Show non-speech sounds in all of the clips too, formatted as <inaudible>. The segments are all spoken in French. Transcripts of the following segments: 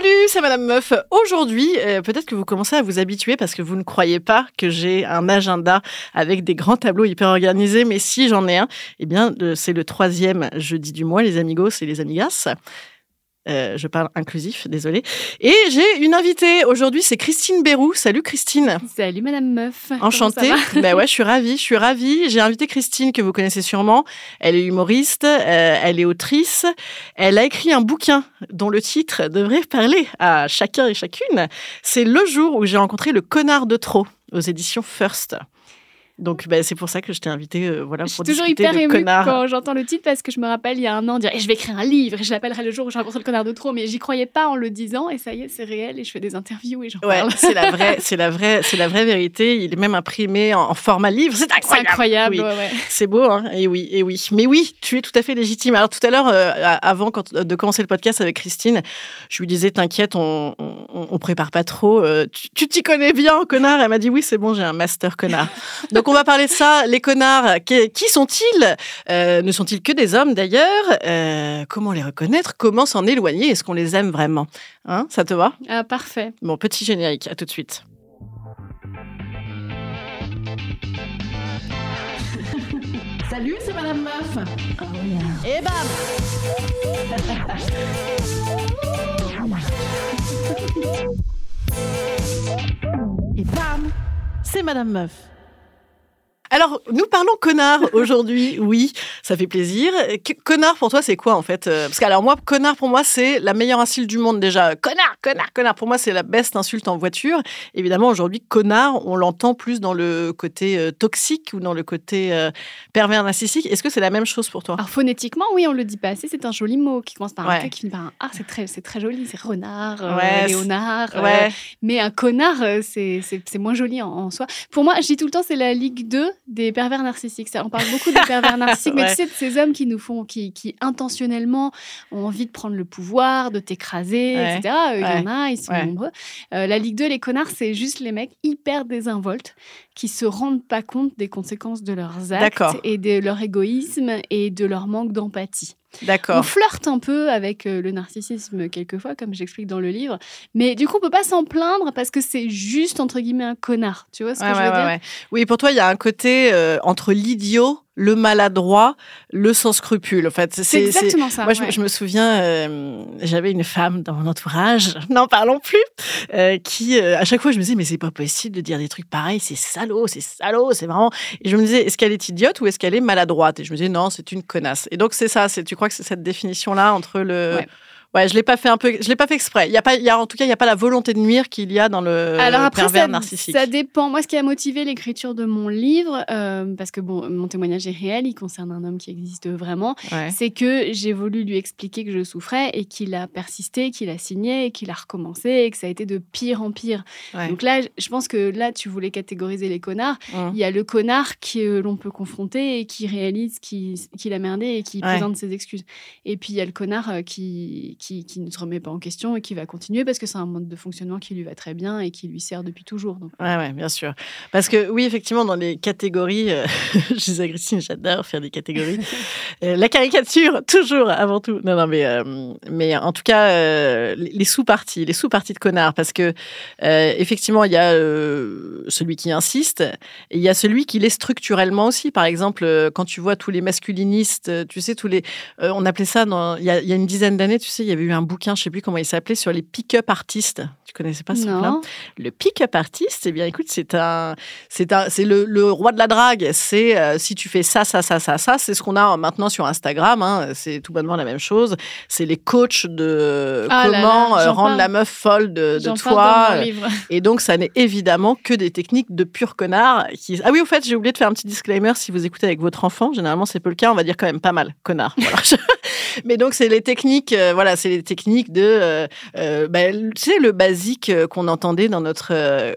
Salut, c'est Madame Meuf. Aujourd'hui, euh, peut-être que vous commencez à vous habituer parce que vous ne croyez pas que j'ai un agenda avec des grands tableaux hyper organisés, mais si j'en ai un, eh bien, euh, c'est le troisième jeudi du mois, les amigos et les amigas. Euh, je parle inclusif, désolé. Et j'ai une invitée aujourd'hui, c'est Christine Bérou. Salut Christine. Salut Madame Meuf. Enchantée. <laughs> ben ouais, je suis ravie, je suis ravie. J'ai invité Christine que vous connaissez sûrement. Elle est humoriste, euh, elle est autrice. Elle a écrit un bouquin dont le titre devrait parler à chacun et chacune. C'est le jour où j'ai rencontré le connard de trop aux éditions First. Donc bah, c'est pour ça que je t'ai invité euh, voilà, je pour suis toujours hyper émue connard. quand j'entends le titre parce que je me rappelle il y a un an dire Eh, je vais écrire un livre et je l'appellerai le jour où j'ai rencontré le connard de trop mais j'y croyais pas en le disant et ça y est c'est réel et je fais des interviews et j'en Ouais, parle. c'est la vraie, <laughs> c'est la vraie, c'est la vraie vérité. Il est même imprimé en, en format livre. C'est C'est incroyable. incroyable. Oui. ouais, ouais. C'est beau, hein Et oui, et oui. Mais oui, tu es tout à fait légitime. Alors tout à l'heure, euh, avant quand, de commencer le podcast avec Christine, je lui disais t'inquiète, on, on, on prépare pas trop. euh, tu tu t'y connais bien, connard. Elle m'a dit oui, c'est bon, j'ai un master connard. <laughs> Donc on va parler de ça. Les connards, qui, qui sont-ils? Euh, Ne sont-ils que des hommes d'ailleurs? Euh, Comment les reconnaître? Comment s'en éloigner? Est-ce qu'on les aime vraiment? Hein Ça te va? Ah, parfait. Bon, petit générique. À tout de suite. <laughs> Salut, c'est Madame Meuf. Et bam Et bam C'est Madame Meuf. Alors, nous parlons connard <laughs> aujourd'hui, oui, ça fait plaisir. Connard pour toi, c'est quoi en fait Euh, Parce que alors moi, connard pour moi, c'est la meilleure insulte du monde déjà. Connard, connard, connard. Pour moi, c'est la best insulte en voiture. Évidemment, aujourd'hui, connard, on l'entend plus dans le côté euh, toxique ou dans le côté euh, pervers narcissique. Est-ce que c'est la même chose pour toi? Alors phonétiquement, oui, on le dit pas assez. C'est un joli mot qui commence par un Ouais. T, qui finit par un A. C'est très, c'est très joli. C'est renard, Ouais, léonard. euh. Mais un connard, c'est moins joli en, en soi. Pour moi, je dis tout le temps, c'est la Ligue 2 des pervers narcissiques. Ça, on parle beaucoup des pervers <laughs> narcissiques, mais Ouais. tu sais, de ces hommes qui nous font, qui, qui intentionnellement ont envie de prendre le pouvoir, de t'écraser, Ouais. etc. Euh, Il y en a, ils sont nombreux. Euh, la Ligue 2, les connards, c'est juste les mecs hyper désinvoltes qui se rendent pas compte des conséquences de leurs actes et de leur égoïsme et de leur manque d'empathie. On flirte un peu avec euh, le narcissisme quelquefois, comme j'explique dans le livre, mais du coup, on peut pas s'en plaindre parce que c'est juste entre guillemets un connard. Tu vois ce que Ouais, je veux ouais, dire? Oui, pour toi, il y a un côté euh, entre l'idiot, le maladroit, le sans scrupule. En fait, C'est exactement ça. Moi, je, ouais. je me souviens, euh, j'avais une femme dans mon entourage, <laughs> n'en parlons plus, euh, qui, euh, à chaque fois, je me disais, mais c'est pas possible de dire des trucs pareils, c'est salaud, c'est salaud, c'est vraiment. Et je me disais, est-ce qu'elle est idiote ou est-ce qu'elle est maladroite? Et je me disais, non, c'est une connasse. Et donc, c'est ça, c'est, tu crois que c'est cette définition-là entre le. Ouais. Ouais, je l'ai pas fait un peu, je l'ai pas fait exprès. Il y a pas, il y a, en tout cas, il y a pas la volonté de nuire qu'il y a dans le Alors après, pervers ça, narcissique. ça dépend. Moi, ce qui a motivé l'écriture de mon livre, euh, parce que bon, mon témoignage est réel, il concerne un homme qui existe vraiment, Ouais. c'est que j'ai voulu lui expliquer que je souffrais et qu'il a persisté, qu'il a signé, et qu'il a recommencé et que ça a été de pire en pire. Ouais. Donc là, je pense que là, tu voulais catégoriser les connards. Hum. Il y a le connard que l'on peut confronter et qui réalise qu'il qu'il a merdé et qui présente ses excuses. Et puis il y a le connard euh, qui, qui, qui ne se remet pas en question et qui va continuer parce que c'est un mode de fonctionnement qui lui va très bien et qui lui sert depuis toujours. Donc, Ouais, ouais, bien sûr. Parce que oui, effectivement, dans les catégories, euh, <laughs> je disais Christine, j'adore faire des catégories. <laughs> Euh, la caricature, toujours, avant tout. Non, non, mais, euh, mais en tout cas, euh, les sous-parties, les sous-parties de connards, parce que euh, effectivement, il y a euh, celui qui insiste, et il y a celui qui l'est structurellement aussi. Par exemple, euh, quand tu vois tous les masculinistes, euh, tu sais, tous les, euh, on appelait ça, dans, il, y a, il y a une dizaine d'années, tu sais, il y avait eu un bouquin, je sais plus comment il s'appelait, sur les pick-up artistes. Tu connaissais pas ce truc-là le pick-up artist, eh bien, écoute, c'est un, c'est un, c'est le, le roi de la drague. C'est euh, si tu fais ça, ça, ça, ça, ça, c'est ce qu'on a maintenant sur Instagram. hein. c'est tout bonnement la même chose. C'est les coachs de Ah comment là, euh, rendre parle. la meuf folle de, toi. Et donc, ça n'est évidemment que des techniques de pur connard. Qui... Ah oui, au fait, j'ai oublié de faire un petit disclaimer. Si vous écoutez avec votre enfant, généralement, c'est peu le cas. On va dire quand même pas mal connard. <laughs> Voilà. Mais donc, c'est les techniques, euh, voilà, c'est les techniques de, euh, euh, bah, tu sais, le basique euh, qu'on entendait dans notre euh,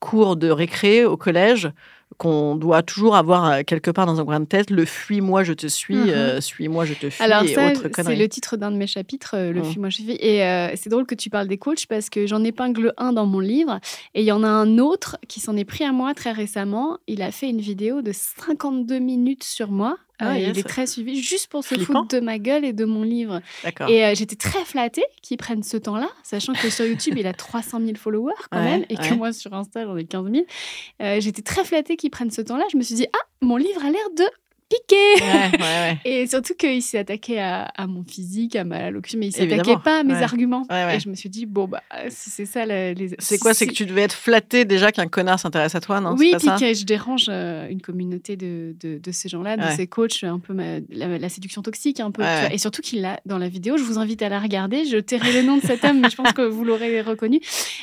cours de récré au collège qu'on doit toujours avoir quelque part dans un coin de tête, le fuis-moi, je te suis, Mhm. euh, suis-moi, je te fuis, Alors et ça, c'est le titre d'un de mes chapitres, le Mm. film Moi je suis. Et euh, c'est drôle que tu parles des coachs parce que j'en épingle un dans mon livre et il y en a un autre qui s'en est pris à moi très récemment. Il a fait une vidéo de 52 minutes sur moi Ah, Euh, yes. Il est très suivi juste pour se Flippant. foutre de ma gueule et de mon livre. Et euh, j'étais très flattée qu'ils prennent ce temps-là, sachant que sur YouTube, il a 300 000 followers quand Ouais, même, et que moi, sur Insta, j'en ai 15 000. Euh, j'étais très flattée qu'ils prennent ce temps-là. Je me suis dit, ah, mon livre a l'air de piquer Ouais, ouais, ouais. <laughs> Et surtout qu'il s'est attaqué à, à mon physique, à ma locution, mais il s'attaquait pas à mes arguments. Et je me suis dit, bon, bah, si c'est ça, les. C'est quoi C'est que tu devais être flatté déjà qu'un connard s'intéresse à toi, non? Oui, puis que je dérange euh, une communauté de, de, de ces gens-là, de ces coachs, un peu ma- la, la séduction toxique, un peu. Et surtout qu'il l'a dans la vidéo. Je vous invite à la regarder. Je tairai le nom de cet homme, mais je pense que vous l'aurez reconnu.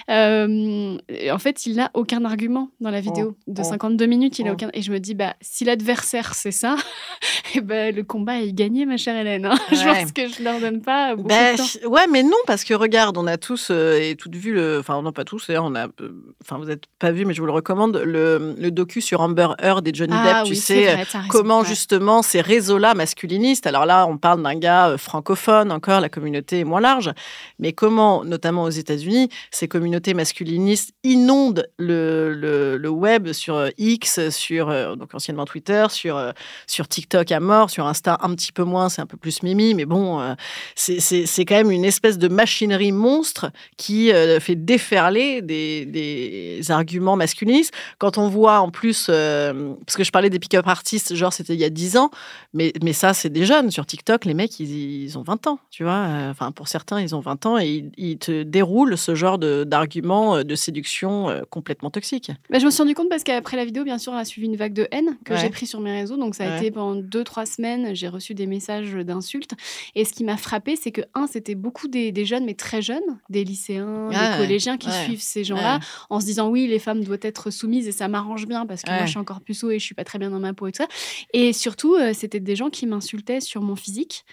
Euh, en fait, il n'a aucun argument dans la vidéo. de oh, 52 minutes, il a oh. aucun. Et je me dis, bah, si l'adversaire c'est ça, <laughs> et ben le combat est gagné, ma chère Hélène. hein. je pense que je leur donne pas beaucoup Ben, de temps. ouais, mais non, parce que regarde, on a tous euh, et toutes vu le. Enfin, non, pas tous, d'ailleurs, on a. euh, Enfin, vous n'êtes pas vu, mais je vous le recommande, le, le docu sur Amber Heard et Johnny Ah Depp, tu sais. euh, vrai, t'as raison, Comment ouais. justement ces réseaux-là masculinistes, alors là on parle d'un gars francophone, encore la communauté est moins large, mais comment notamment aux États-Unis ces communautés masculinistes inondent le, le, le web sur X, sur donc anciennement Twitter, sur, sur TikTok à mort, sur Insta un petit peu moins, c'est un peu plus mimi, mais bon, euh, c'est- quand même une espèce de machinerie monstre qui euh, fait déferler des, des arguments masculinistes. Quand on voit en plus, euh, parce que je parlais des pick-up artistes, genre c'était il y a 10 ans, mais, mais ça c'est des jeunes. Sur TikTok, les mecs, ils, ils ont 20 ans, tu vois. Enfin, pour certains, ils ont 20 ans et ils, ils te déroulent ce genre d'arguments de, séduction complètement toxiques. Bah, je me suis rendu compte parce qu'après la vidéo, bien sûr, a suivi une vague de haine que Ouais. j'ai pris sur mes réseaux. Donc, ça a Ouais. Été pendant deux, trois semaines, j'ai reçu des messages d'insultes. Et ce qui m'a frappé, c'est que, un, c'était beaucoup des, des jeunes, mais très jeunes, des lycéens, des collégiens qui suivent ces gens-là en se disant, oui, les femmes doivent être soumises et ça m'arrange bien parce que moi, je suis encore puceau et je suis pas très bien dans ma peau et tout ça. Et surtout, euh, c'était des gens qui m'insultaient sur mon physique.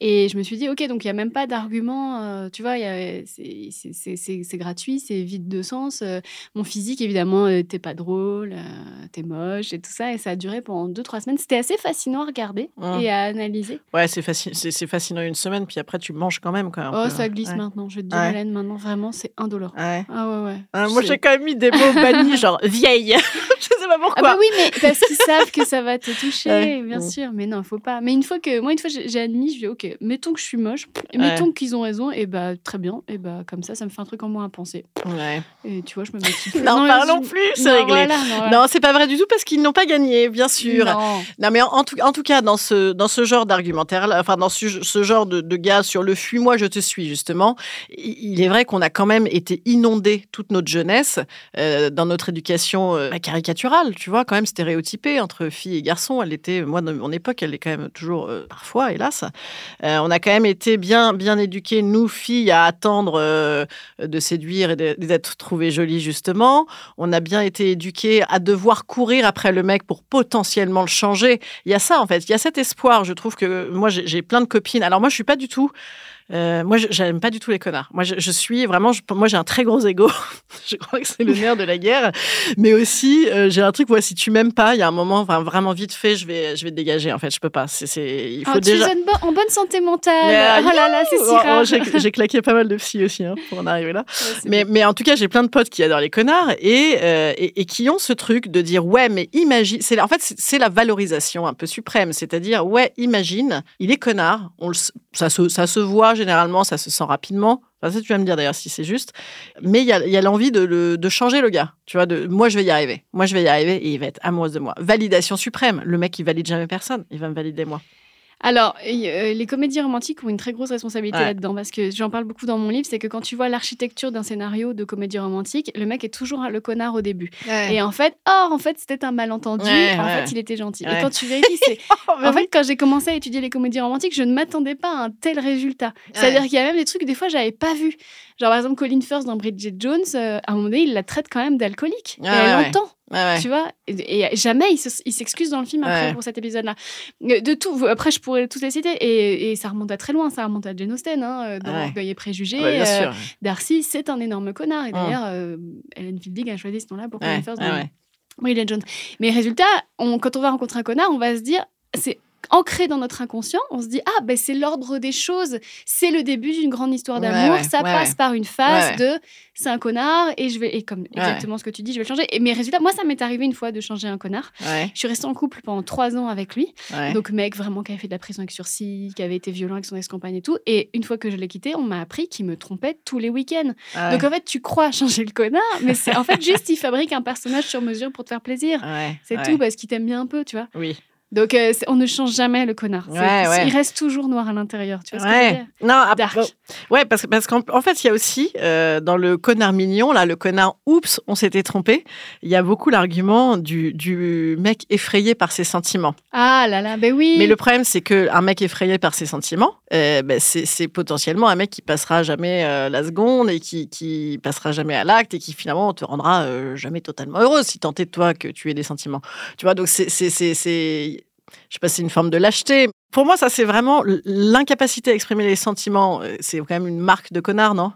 Et je me suis dit, ok, donc il n'y a même pas d'argument, euh, tu vois, c'est- gratuit, c'est vide de sens. euh, mon physique, évidemment, t'es pas drôle, t'es moche et tout ça. Et ça a duré pendant deux, trois semaines. C'était assez fascinant à regarder Mmh. et à analyser. Ouais, c'est fascinant, c'est fascinant une semaine, puis après tu manges quand même. Un oh, peu. ça glisse Ouais. maintenant, je te dire, Ouais. Hélène, maintenant, vraiment, c'est indolore. Ouais. Ah ouais, ouais. Ah, moi j'ai quand même mis des mots bannis, <laughs> genre vieille. <laughs> je sais pas pourquoi. Ah bah oui, mais parce qu'ils savent que ça va te toucher, bien Mm. sûr. Mais non, faut pas. Mais une fois que moi, une fois, j'ai admis, je dis ok, mettons que je suis moche, et mettons qu'ils ont raison, et bah très bien, et bah comme ça, ça me fait un truc en moins à penser. Ouais. Et tu vois, je me. <laughs> N'en parlons plus, c'est réglé. voilà. Non, c'est pas vrai du tout parce qu'ils n'ont pas gagné, bien sûr. Non. Non, mais en, en tout, cas, dans ce, genre d'argumentaire, enfin, dans ce, genre de, de gars sur le fuis-moi, je te suis, justement, il est vrai qu'on a quand même été inondé toute notre jeunesse euh, dans notre éducation euh, caricaturale, tu vois, quand même stéréotypée entre filles et garçons. Elle était, moi, dans mon époque, elle est quand même toujours, euh, parfois, hélas. On a quand même été bien, bien éduqués, nous, filles, à attendre de séduire et d'être trouvées jolies, justement. On a bien été éduqués à devoir courir après le mec pour potentiellement le changer. Il y a ça, en fait. Il y a cet espoir. Je trouve que moi, j'ai plein de copines. Alors, moi, je suis pas du tout. Euh, moi, je- j'aime pas du tout les connards. Moi, je, je suis vraiment. je- moi, j'ai un très gros ego. <laughs> je crois que c'est le nerf de la guerre. Mais aussi, euh, j'ai un truc. Ouais, si tu m'aimes pas, il y a un moment, enfin, vraiment vite fait, je vais, je vais te dégager. En fait, je peux pas. C'est, c'est, il faut Ah, tu déjà. es en bo- en bonne santé mentale. Euh, oh là là, c'est si Oh, oh, rare. j'ai, j'ai claqué pas mal de psy aussi hein, pour en arriver là. Ouais, Mais, mais en tout cas, j'ai plein de potes qui adorent les connards et, euh, et, et qui ont ce truc de dire ouais, mais imagine. C'est, en fait, c'est, la valorisation un peu suprême. C'est-à-dire, ouais, imagine, il est connard. On le, s- ça, se, ça se voit généralement, ça se sent rapidement. Enfin, ça, tu vas me dire d'ailleurs si c'est juste. Mais il y a, a l'envie de, le- de changer le gars. Tu vois, de moi, je vais y arriver. Moi, je vais y arriver et il va être amoureux de moi. Validation suprême. Le mec, il valide jamais personne. Il va me valider moi. Alors, euh, les comédies romantiques ont une très grosse responsabilité Ouais. là-dedans parce que j'en parle beaucoup dans mon livre, c'est que quand tu vois l'architecture d'un scénario de comédie romantique, le mec est toujours le connard au début. Et en fait, oh, en fait, c'était un malentendu. Ouais, en fait, il était gentil. Et quand tu vérifies, c'est <laughs> Oh, En fait, quand j'ai commencé à étudier les comédies romantiques, je ne m'attendais pas à un tel résultat. C'est-à-dire qu'il y a même des trucs que des fois, j'avais pas vu. Genre, par exemple, Colin Firth dans Bridget Jones, euh, à un moment donné, il la traite quand même d'alcoolique. Et elle l'entend, Ouais. tu vois. Et, et jamais il se- s'excuse dans le film après Ouais. pour cet épisode-là. De tout, après, je pourrais tous les citer. Et, et ça remonte à très loin. Ça remonte à Jane Austen, hein, euh, dans Ouais. Orgueil et Préjugés. Ouais, bien Euh. Darcy, c'est un énorme connard. Et Mm. d'ailleurs, euh, Ellen Fielding a choisi ce nom-là pour Colin Ouais, Firth ouais, dans ouais. Bridget Jones. Mais résultat, on, quand on va rencontrer un connard, on va se dire, c'est ancré dans notre inconscient. On se dit ah ben c'est l'ordre des choses, c'est le début d'une grande histoire d'amour. ouais, ça ouais, passe par une phase de c'est un connard et je vais et comme exactement ce que tu dis, je vais le changer. Et mes résultats, moi ça m'est arrivé une fois de changer un connard. Ouais, Je suis restée en couple pendant trois ans avec lui. Donc, mec vraiment qui avait fait de la prison avec sursis, qui avait été violent avec son ex-compagne et tout. Et une fois que je l'ai quitté, on m'a appris qu'il me trompait tous les week-ends. Ouais. Donc, en fait, tu crois changer le connard, mais c'est en fait juste, il fabrique un personnage sur mesure pour te faire plaisir. Ouais, C'est tout parce qu'il t'aime bien un peu, tu vois. Oui. Donc, euh, on ne change jamais le connard. C'est- Ouais, ouais. Il reste toujours noir à l'intérieur. Tu vois ce que je veux Ouais. dire? Non, ah, Dark. bon, ouais, parce que parce qu'en en fait, il y a aussi euh, dans le connard mignon, là, le connard oups, on s'était trompé. Il y a beaucoup l'argument du, du mec effrayé par ses sentiments. Ah là là, ben oui. Mais le problème, c'est que un mec effrayé par ses sentiments, euh, ben, c'est potentiellement un mec qui passera jamais la seconde et qui, qui passera jamais à l'acte et qui finalement te rendra jamais totalement heureuse si tant est de toi que tu aies des sentiments. Tu vois, donc c'est- je sais pas, si c'est une forme de lâcheté. Pour moi, ça c'est vraiment l'incapacité à exprimer les sentiments. euh, C'est quand même une marque de connard, non?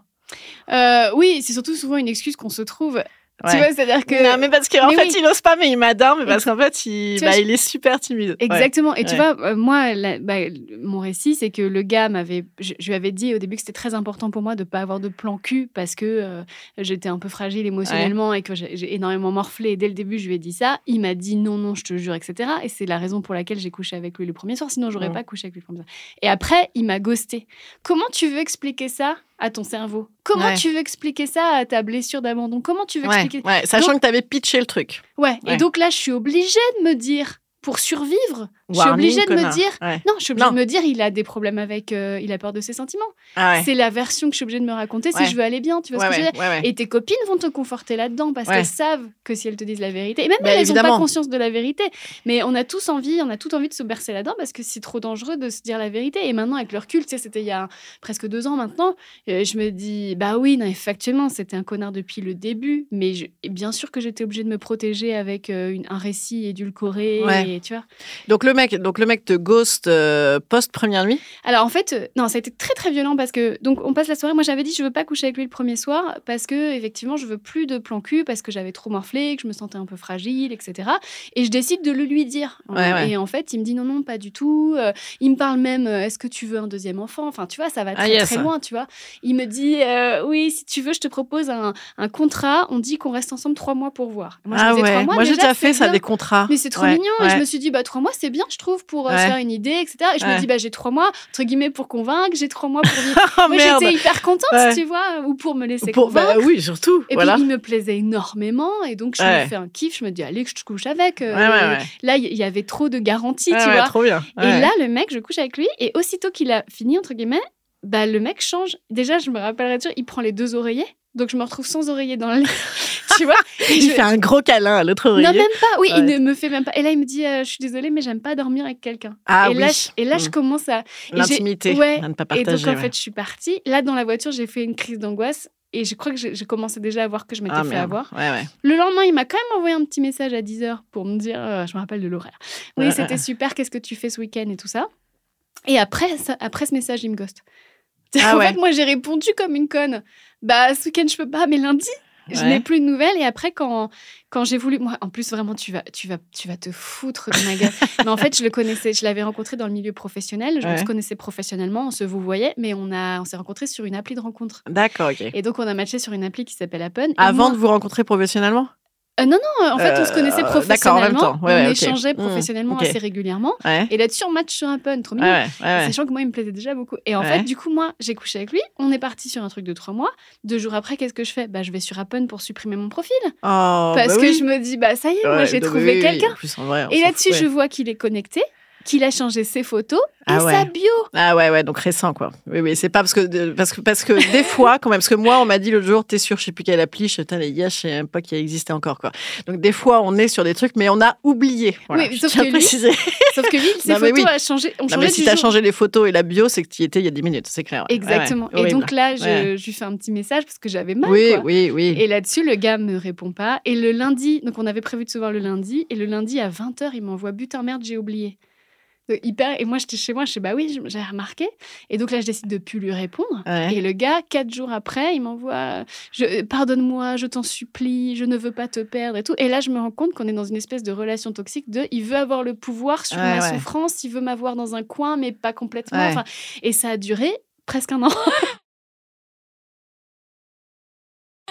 Euh, oui, c'est surtout souvent une excuse qu'on se trouve. Tu vois, c'est-à-dire que. Non, mais parce qu'en fait, oui. il ose pas, mais il m'adore, mais parce qu'en fait, il, vois, bah, je- il est super timide. Ouais. Exactement. Et tu Ouais. vois, moi, la- bah, mon récit, c'est que le gars m'avait. Je, je lui avais dit au début que c'était très important pour moi de ne pas avoir de plan cul parce que euh, j'étais un peu fragile émotionnellement et que j'ai énormément morflé. Et dès le début, je lui ai dit ça. Il m'a dit non, non, je te jure, etc. Et c'est la raison pour laquelle j'ai couché avec lui le premier soir. Sinon, j'aurais pas couché avec lui le premier soir. Et après, il m'a ghosté. Comment tu veux expliquer ça? À ton cerveau Comment Ouais. tu veux expliquer ça à ta blessure d'abandon? Comment tu veux Ouais, expliquer? ouais, sachant Donc- que tu avais pitché le truc. Ouais. Ouais. Et donc là, je suis obligée de me dire, pour survivre, je suis obligée de me dire Ouais. non, je suis obligée Non. de me dire, il a des problèmes avec. euh, il a peur de ses sentiments. Ah ouais. C'est la version que je suis obligée de me raconter Ouais. si je veux aller bien. Tu vois ce que je veux dire. Et tes copines vont te conforter là-dedans parce qu'elles savent que si elles te disent la vérité, et même Bah, elles n'ont pas conscience de la vérité, mais on a tous envie, on a tout envie de se bercer là-dedans parce que c'est trop dangereux de se dire la vérité. Et maintenant, avec le recul, tu sais, c'était il y a presque deux ans maintenant, euh, je me dis, bah oui, non, factuellement, c'était un connard depuis le début, mais je- bien sûr que j'étais obligée de me protéger avec euh, une- un récit édulcoré, et, tu vois. Donc le mec, donc le mec te ghost euh, post première nuit? Alors en fait, euh, non, ça a été très très violent parce que donc on passe la soirée. Moi j'avais dit je veux pas coucher avec lui le premier soir parce que effectivement je veux plus de plan cul parce que j'avais trop morflé, que je me sentais un peu fragile, etc. Et je décide de le lui dire. Ouais, ouais. Et en fait il me dit non non pas du tout. Euh, il me parle même est-ce que tu veux un deuxième enfant? Enfin tu vois ça va Ah, très yes. très loin tu vois. Il me dit oui si tu veux je te propose un, un contrat. On dit qu'on reste ensemble trois mois pour voir. Moi, ah ouais. mois, Moi j'ai déjà, fait ça bien. des contrats. Mais c'est trop Ouais, mignon. Et je me suis dit, bah, trois mois, c'est bien, je trouve, pour euh, Ouais. se faire une idée, etc. Et je Ouais. me dis, bah, j'ai trois mois, entre guillemets, pour convaincre, j'ai trois mois pour <laughs> vivre. Oh Moi, j'étais hyper contente, Ouais. tu vois, ou pour me laisser Pour, bah convaincre. oui, surtout. Et voilà. puis, il me plaisait énormément. Et donc, je me fais un kiff. Je me dis, allez, que je te couche avec. euh. Là, il y avait trop de garanties, tu vois. trop bien. Et là, le mec, je couche avec lui. Et aussitôt qu'il a fini, entre guillemets, bah, le mec change. Déjà, je me rappellerai toujours, il prend les deux oreillers. Donc, je me retrouve sans oreiller dans le lit. <laughs> tu vois Et <laughs> il je- fait un gros câlin à l'autre oreiller. Non, même pas. Oui, il ne me fait même pas. Et là, il me dit euh, Je suis désolée, mais j'aime pas dormir avec quelqu'un. Ah et, là, oui. je- et là, je Mm. commence à. et L'intimité, Ouais. à ne pas Et partager. donc, en ouais. fait, je suis partie. Là, dans la voiture, j'ai fait une crise d'angoisse. Et je crois que j'ai commencé déjà à voir que je m'étais ah, fait avoir. Ouais, ouais. Le lendemain, il m'a quand même envoyé un petit message à 10h pour me dire euh, Je me rappelle de l'horaire. Oui, c'était super. Qu'est-ce que tu fais ce week-end et tout ça. Et après, ça- après ce message, il me ghost. <laughs> Ah en ouais. fait, moi, j'ai répondu comme une conne. Bah, ce week-end, je peux pas, mais lundi, je n'ai plus de nouvelles. Et après, quand, quand j'ai voulu. Moi, en plus, vraiment, tu vas, tu, vas, tu vas te foutre de ma gueule. <laughs> mais en fait, je le connaissais. Je l'avais rencontré dans le milieu professionnel. Je Ouais. se connaissais professionnellement. On se vous voyait, mais on, a, on s'est rencontrés sur une appli de rencontre. D'accord, ok. Et donc, on a matché sur une appli qui s'appelle Appen. Avant moi- de vous rencontrer professionnellement? Euh, non, non, en fait, on se Euh, connaissait d'accord, en même professionnellement. temps. Ouais, on ouais, échangeait Mmh, professionnellement assez régulièrement. Ouais. Et là-dessus, on match sur Appen. Trop Ouais, mignon. Sachant que moi, il me plaisait déjà beaucoup. Et en fait, du coup, moi, j'ai couché avec lui. On est parti sur un truc de trois mois. Deux jours après, qu'est-ce que je fais? Bah, Je vais sur Appen pour supprimer mon profil. Oh, parce bah que oui. je me dis, bah ça y est, moi, j'ai trouvé oui, quelqu'un. Et là-dessus, je vois qu'il est connecté, qu'il a changé ses photos et Ah ouais. sa bio. Ah ouais, ouais, donc récent, quoi. Oui, oui, c'est pas parce que, parce que, parce que des fois, quand même, parce que moi, on m'a dit l'autre jour, t'es sûr, je sais plus quelle appli, je les gars, je sais même pas qu'il existait encore, quoi. Donc, des fois, on est sur des trucs, mais on a oublié. Voilà, Oui, sauf que lui. Sauf que lui, ses Non, photos oui. a changé, ont Non, changé mais si t'as changé les photos et la bio, c'est que tu y étais il y a 10 minutes, c'est clair. ouais. Exactement. Ouais, et horrible. donc là, je, je lui fais un petit message parce que j'avais mal. Oui, quoi. oui, oui. Et là-dessus, le gars me répond pas. Et le lundi, donc on avait prévu de se voir le lundi, et le lundi à 20h, il m'envoie Putain, merde, j'ai oublié. Hyper. Et moi, j'étais chez moi, je sais, bah oui, j'ai remarqué. Et donc là, je décide de plus lui répondre. Ouais. Et le gars, quatre jours après, il m'envoie je, Pardonne-moi, je t'en supplie, je ne veux pas te perdre et tout. Et là, je me rends compte qu'on est dans une espèce de relation toxique de il veut avoir le pouvoir sur Ouais, ma ouais. souffrance, il veut m'avoir dans un coin, mais pas complètement. Enfin, et ça a duré presque un an. <laughs>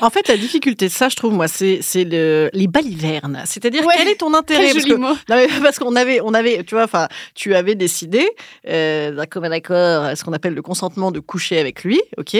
En fait, la difficulté de ça, je trouve, moi, c'est c'est le- les balivernes. C'est-à-dire, Ouais. quel est ton intérêt? Parce joli que- mot. Non, mais parce qu'on avait, on avait, tu vois, enfin, tu avais décidé euh, d'un commun accord, ce qu'on appelle le consentement de coucher avec lui, ok?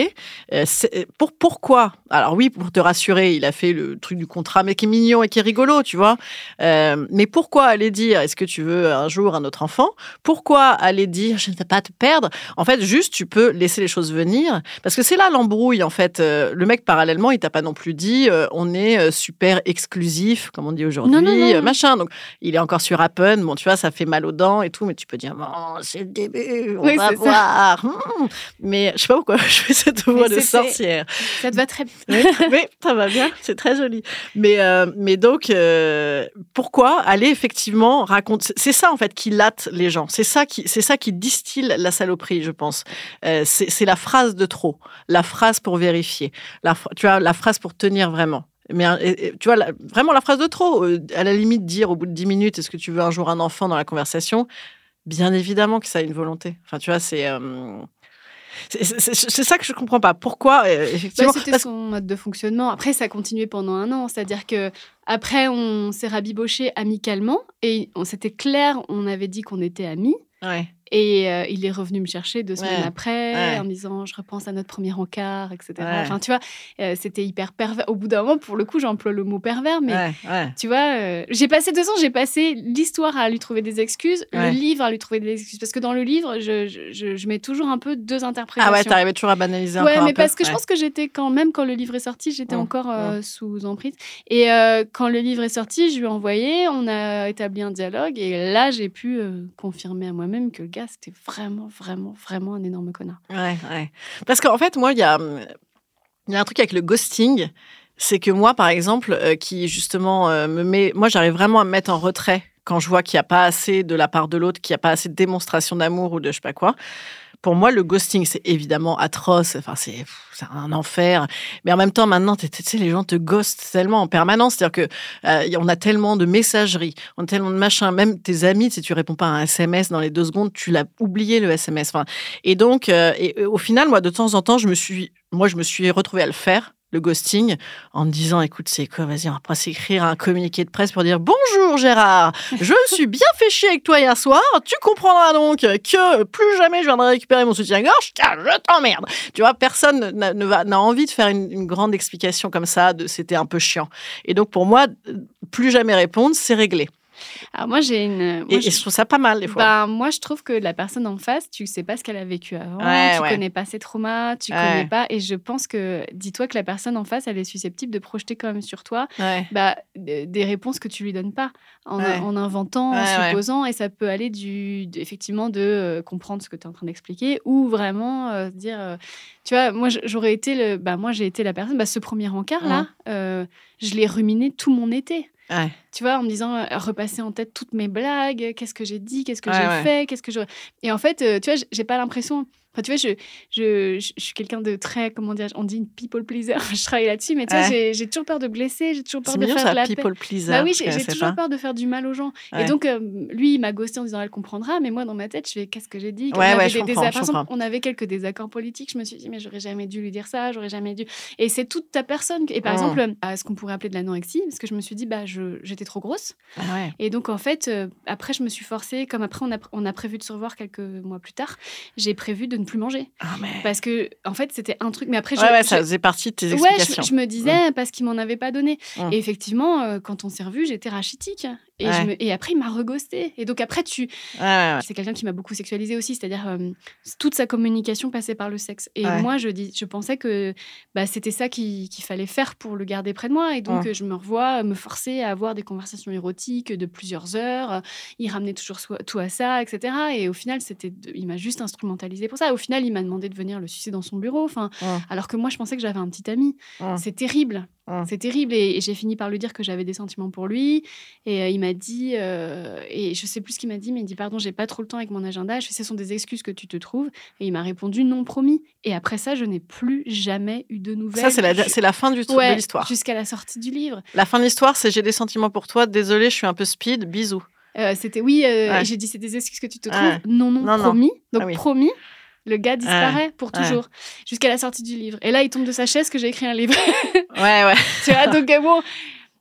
Euh, c'est- pour pourquoi? Alors oui, pour te rassurer, il a fait le truc du contrat, mais qui est mignon et qui est rigolo, tu vois? Euh, mais pourquoi aller dire, est-ce que tu veux un jour un autre enfant? Pourquoi aller dire, je ne veux pas te perdre? En fait, juste, tu peux laisser les choses venir, parce que c'est là l'embrouille. En fait, Euh, le mec parallèlement, il t'a pas non plus dit, euh, on est euh, super exclusif, comme on dit aujourd'hui, machin. Donc il est encore sur Appen. Bon, tu vois, ça fait mal aux dents et tout, mais tu peux dire, bon, c'est le début, on Oui, va voir. Hmm. Mais je sais pas pourquoi <laughs> je fais cette voix de sorcière. Ça te va très bien. Oui, oui, ça va bien, c'est très joli. Mais, euh, mais donc, euh, pourquoi aller effectivement raconter C'est ça en fait qui latte les gens. C'est ça qui, c'est ça qui distille la saloperie, je pense. C'est c'est la phrase de trop, la phrase pour vérifier, la, tu vois, la phrase pour tenir vraiment. Mais euh, tu vois, la- vraiment la phrase de trop. euh, à la limite, dire au bout de 10 minutes, est-ce que tu veux un jour un enfant dans la conversation? Bien évidemment que ça a une volonté. Enfin, tu vois, c'est. euh, c'est- ça que je comprends pas. Pourquoi, Bah, effectivement C'était parce- son mode de fonctionnement. Après, ça a continué pendant un an. C'est-à-dire que après, on s'est rabiboché amicalement et on c'était clair. On avait dit qu'on était amis. Ouais. Et euh, il est revenu me chercher deux semaines Ouais. après Ouais. en me disant je repense à notre premier encart, etc. Ouais. Enfin, tu vois, euh, c'était hyper pervers. Au bout d'un moment, pour le coup, j'emploie le mot pervers, mais Ouais, ouais. tu vois, euh, j'ai passé deux ans, j'ai passé l'histoire à lui trouver des excuses, Ouais. le livre à lui trouver des excuses. Parce que dans le livre, je, je- mets toujours un peu deux interprétations. Ah ouais, t'arrivais toujours à banaliser Ouais, encore un mais peu. parce que je Ouais. pense que j'étais quand même, quand le livre est sorti, j'étais Mm, encore euh, sous emprise. Et quand le livre est sorti, je lui ai envoyé, on a établi un dialogue, et là, j'ai pu confirmer à moi-même que le gars, c'était vraiment, vraiment, vraiment un énorme connard. Ouais, ouais. Parce qu'en fait, moi, il y a, y a un truc avec le ghosting. C'est que moi, par exemple, euh, qui justement euh, me met. Moi, j'arrive vraiment à me mettre en retrait quand je vois qu'il n'y a pas assez de la part de l'autre, qu'il n'y a pas assez de démonstration d'amour ou de je sais pas quoi. Pour moi, le ghosting, c'est évidemment atroce. Enfin, c'est un enfer. Mais en même temps, maintenant, tu sais, les gens te ghostent tellement en permanence. C'est-à-dire que euh, on a tellement de messageries, on a tellement de machins. Même tes amis, si tu réponds pas à un SMS dans les deux secondes, tu l'as oublié le SMS. Enfin, et donc, euh, et, euh, au final, moi, de temps en temps, je me suis, moi, je me suis retrouvée à le faire, le ghosting, en me disant, écoute, c'est quoi, vas-y, on va pas s'écrire un communiqué de presse pour dire bonjour Gérard, je me <laughs> suis bien fait chier avec toi hier soir. Tu comprendras donc que plus jamais je viendrai récupérer mon soutien-gorge, car je t'emmerde. Tu vois, personne n'a envie de faire une, une grande explication comme ça. De c'était un peu chiant. Et donc pour moi, plus jamais répondre, c'est réglé. Alors moi, j'ai une... moi, Et, je- et je trouve ça pas mal des fois. Ben, moi, je trouve que la personne en face, tu sais pas ce qu'elle a vécu avant, Ouais, tu ouais. connais pas ses traumas, tu Ouais. connais pas. Et je pense que, dis-toi que la personne en face, elle est susceptible de projeter quand même sur toi bah, des réponses que tu lui donnes pas, en, inventant, en supposant. Et ça peut aller du, effectivement de euh, comprendre ce que tu es en train d'expliquer ou vraiment euh, dire, euh, tu vois, moi, j'aurais été le, bah, moi, j'ai été la personne, bah, ce premier encart là, euh, je l'ai ruminé tout mon été. Ouais. Tu vois, en me disant, euh, repasser en tête toutes mes blagues, qu'est-ce que j'ai dit, qu'est-ce que Ouais, j'ai ouais. fait, qu'est-ce que je... Et en fait, euh, tu vois, j'ai pas l'impression... Enfin, tu vois, je, je, je, je suis quelqu'un de très, comment dire, on dit une people pleaser, <laughs> je travaille là-dessus, mais tu vois, Ouais. j'ai- toujours peur de blesser, j'ai toujours peur de mignon faire ça, de la people pleaser. Bah oui, j'ai toujours pas. peur de faire du mal aux gens. Ouais. Et donc, euh, lui, il m'a ghosté en disant elle comprendra, mais moi, dans ma tête, je fais qu'est-ce que j'ai dit? Ouais, On avait des- désaccords- par exemple, on avait quelques désaccords politiques. Je me suis dit, mais j'aurais jamais dû lui dire ça, j'aurais jamais dû. Et c'est toute ta personne. Et par Mm. exemple, à ce qu'on pourrait appeler de l'anorexie, parce que je me suis dit, bah, j'étais trop grosse. Ah. Et donc, en fait, euh, après, je me suis forcée, comme après, on a, on a prévu de se revoir quelques mois plus tard, j'ai prévu de ne plus manger. Ah, mais... Parce que, en fait, c'était un truc. Mais après, je, Ouais, ouais, je- ça faisait partie de tes Ouais, explications. je, je me disais parce qu'il m'en avait pas donné. Mm. Et effectivement, euh, quand on s'est revus, j'étais rachitique. Et, Ouais. je me- et après, il m'a reghosté. Et donc après, tu, Ouais, c'est quelqu'un qui m'a beaucoup sexualisé aussi, c'est-à-dire euh, toute sa communication passait par le sexe. Et moi, je, dis, je pensais que bah, c'était ça qui- qu'il fallait faire pour le garder près de moi. Et donc, euh, je me revois me forcer à avoir des conversations érotiques de plusieurs heures. Il ramenait toujours tout à ça, etc. Et au final, c'était, de- il m'a juste instrumentalisé pour ça. Au final, il m'a demandé de venir le sucer dans son bureau. Enfin, alors que moi, je pensais que j'avais un petit ami. C'est terrible. Hum. C'est terrible. Et, et j'ai fini par lui dire que j'avais des sentiments pour lui. Et euh, il m'a dit, euh, et je sais plus ce qu'il m'a dit, mais il dit Pardon, j'ai pas trop le temps avec mon agenda. Je fais Ce sont des excuses que tu te trouves. Et il m'a répondu Non, promis. Et après ça, je n'ai plus jamais eu de nouvelles. Ça, c'est la, Je- la fin du truc Ouais, de l'histoire. Jusqu'à la sortie du livre. La fin de l'histoire, c'est j'ai des sentiments pour toi. Désolé, je suis un peu speed. Bisous. Euh, c'était oui, Ouais. j'ai dit c'est des excuses que tu te trouves. Non, non, Non, non. promis. Donc Ah oui. promis, le gars disparaît pour Ouais. toujours jusqu'à la sortie du livre. Et là, il tombe de sa chaise que j'ai écrit un livre. <laughs> Ouais, ouais. <laughs> tu vois, donc euh, bon.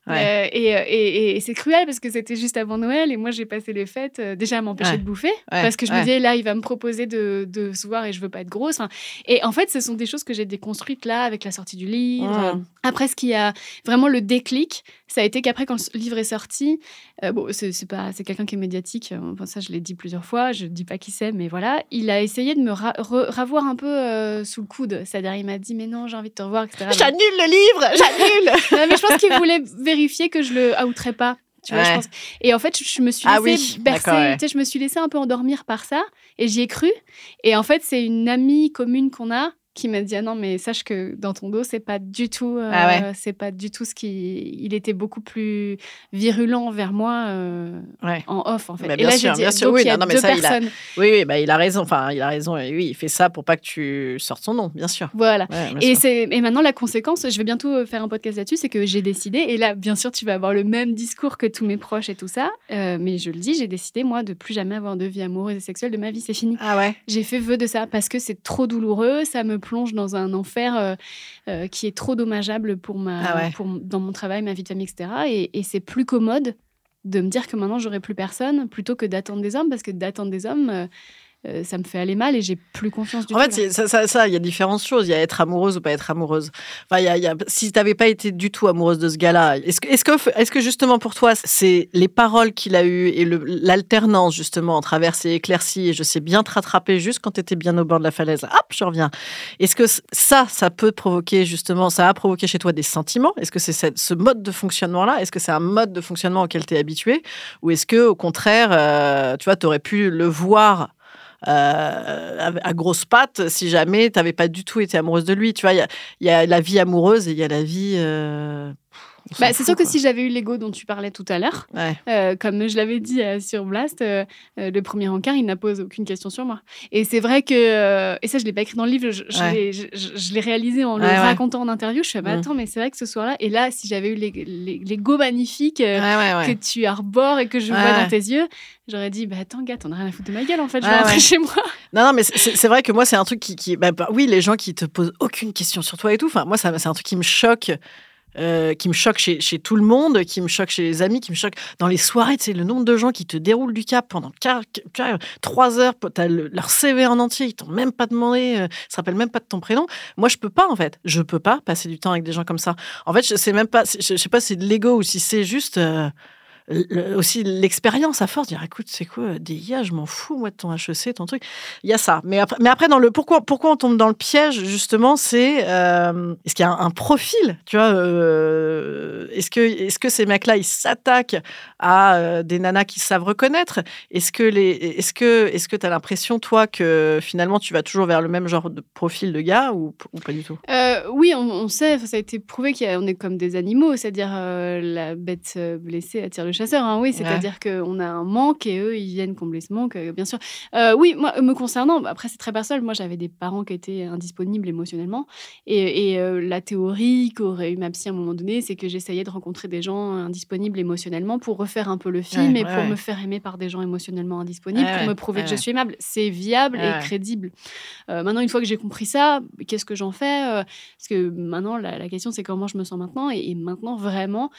Ouais. Euh, et, euh, et- et- et c'est cruel parce que c'était juste avant Noël et moi j'ai passé les fêtes euh, déjà à m'empêcher de bouffer parce que je me disais là il va me proposer de, de se voir et je veux pas être grosse. Enfin, et en fait ce sont des choses que j'ai déconstruites là avec la sortie du livre. Après ce qui a vraiment le déclic ça a été qu'après quand le livre est sorti euh, bon c'est pas c'est quelqu'un qui est médiatique euh, enfin, ça je l'ai dit plusieurs fois je dis pas qui c'est mais voilà il a essayé de me ra- ravoir un peu euh, sous le coude c'est-à-dire il m'a dit mais non j'ai envie de te revoir etc. J'annule le livre. <laughs> J'annule. Non, mais je pense qu'il voulait vérifier que je le outerais pas. Tu vois, je pense. Et en fait, je, me suis Ah laissée oui, bercer, d'accord, ouais. tu sais, je me suis laissée un peu endormir par ça et j'y ai cru. Et en fait, c'est une amie commune qu'on a qui m'a dit ah non mais sache que dans ton dos c'est pas du tout euh, Ah ouais. c'est pas du tout ce qui il était beaucoup plus virulent vers moi euh, Ouais. en off en fait Bah, et bien là sûr, j'ai dit bien sûr, oui, il y a non, non, mais deux ça, il a- Oui, oui, bah, il a raison. Enfin, il a raison. Et oui, il fait ça pour pas que tu sortes son nom, bien sûr. voilà Ouais, bien Et, c'est, et maintenant, la conséquence, je vais bientôt euh, faire un podcast là-dessus, c'est que j'ai décidé, et là, bien sûr, tu vas avoir le même discours que tous mes proches et tout ça, euh, mais je le dis, j'ai décidé, moi, de plus jamais avoir de vie amoureuse et sexuelle de ma vie, c'est fini. Ah ouais. J'ai fait vœu de ça parce que c'est trop douloureux, ça me plonge dans un enfer euh, euh, qui est trop dommageable pour ma, Ah ouais. pour, dans mon travail, ma vie de famille, etc. Et, et c'est plus commode de me dire que maintenant, j'aurai plus personne plutôt que d'attendre des hommes, parce que d'attendre des hommes, euh, ça me fait aller mal et j'ai plus confiance du En tout. fait, là. c'est- ça, ça, ça, il y a différentes choses. Il y a être amoureuse ou pas être amoureuse. Enfin, il y a, il y a- si tu n'avais pas été du tout amoureuse de ce gars-là, est-ce que, est-ce que, est-ce que justement pour toi, c'est les paroles qu'il a eues et l'alternance justement entre averse et éclaircie, et je sais bien te rattraper juste quand tu étais bien au bord de la falaise, hop, je reviens. Est-ce que ça, ça peut provoquer justement, ça a provoqué chez toi des sentiments? Est-ce que c'est ce mode de fonctionnement-là? Est-ce que c'est un mode de fonctionnement auquel tu es habitué Ou est-ce que au contraire, euh, tu vois, tu aurais pu le voir euh, à, grosses pattes si jamais tu n'avais pas du tout été amoureuse de lui. Tu vois, il y a, la vie amoureuse et il y a la vie. euh, Bah, c'est sûr que si j'avais eu l'ego dont tu parlais tout à l'heure, Ouais. euh, comme je l'avais dit euh, sur Blast, euh, le premier encart, il n'a posé aucune question sur moi. Et c'est vrai que, et ça je l'ai pas écrit dans le livre, je, je Ouais. l'ai- réalisé en le Ouais, racontant en interview. Je fais, bah, Mm. attends, mais c'est vrai que ce soir-là, et là, si j'avais eu l'ego magnifique que tu arbores et que je vois dans tes yeux, j'aurais dit, bah attends, gars, t'en as rien à foutre de ma gueule en fait, je vais rentrer chez moi. <laughs> Non, non, mais c'est- vrai que moi, c'est un truc qui. qui bah, bah, oui, les gens qui te posent aucune question sur toi et tout. Enfin, moi, c'est un truc qui me choque. Euh, qui me choque chez, chez tout le monde, qui me choque chez les amis, qui me choque dans les soirées, tu sais, le nombre de gens qui te déroulent du cap pendant quar- quar- trois heures, tu as leur CV en entier, ils t'ont même pas demandé, euh, ils se rappellent même pas de ton prénom. Moi, je peux pas, en fait. Je peux pas passer du temps avec des gens comme ça. En fait, je sais même pas, je, je sais pas si c'est de l'ego ou si c'est juste euh, aussi l'expérience à force dire écoute c'est quoi des IA je m'en fous moi de ton HEC ton truc. Il y a ça. Mais après mais après dans le pourquoi pourquoi on tombe dans le piège justement c'est euh, est-ce qu'il y a un, profil tu vois euh, est-ce que est-ce que ces mecs là ils s'attaquent à euh, des nanas qui savent reconnaître? Est-ce que les est-ce que est-ce que tu as l'impression toi que finalement tu vas toujours vers le même genre de profil de gars ou, pas du tout? Oui, on, on sait, ça a été prouvé qu'on est comme des animaux, c'est-à-dire la bête blessée attire le chasseur. hein, oui, c'est-à-dire qu'on a un manque et eux, ils viennent combler ce manque, euh, bien sûr. Euh, oui, moi, me concernant, bah, après, c'est très personnel. Moi, j'avais des parents qui étaient indisponibles émotionnellement. Et, et, euh, la théorie qu'aurait eu ma psy à un moment donné, c'est que j'essayais de rencontrer des gens indisponibles émotionnellement pour refaire un peu le film Ouais, et ouais, pour ouais. me faire aimer par des gens émotionnellement indisponibles, Ouais, pour ouais, me prouver ouais, que je ouais. suis aimable. C'est viable Ouais, et ouais. crédible. Euh, maintenant, une fois que j'ai compris ça, qu'est-ce que j'en fais Parce que maintenant, la, la question, c'est comment je me sens maintenant. Et, et maintenant, vraiment,